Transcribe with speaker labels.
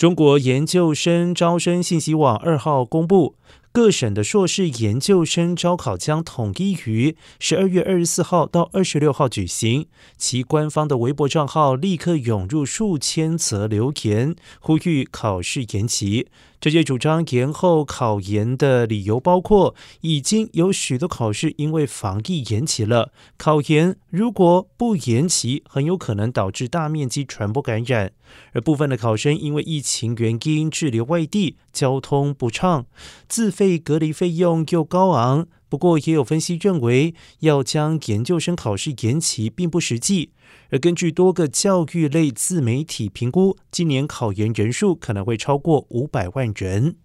Speaker 1: 中国研究生招生信息网二号公布。各省的硕士研究生招考将统一于十二月二十四号到二十六号举行。其官方的微博账号立刻涌入数千则留言，呼吁考试延期。这些主张延后考研的理由包括，已经有许多考试因为防疫延期了。考研如果不延期，很有可能导致大面积传播感染。而部分的考生因为疫情原因滞留外地，交通不畅，自被隔离费用又高昂。不过，也有分析认为，要将研究生考试延期并不实际。而根据多个教育类自媒体评估，今年考研人数可能会超过五百万人。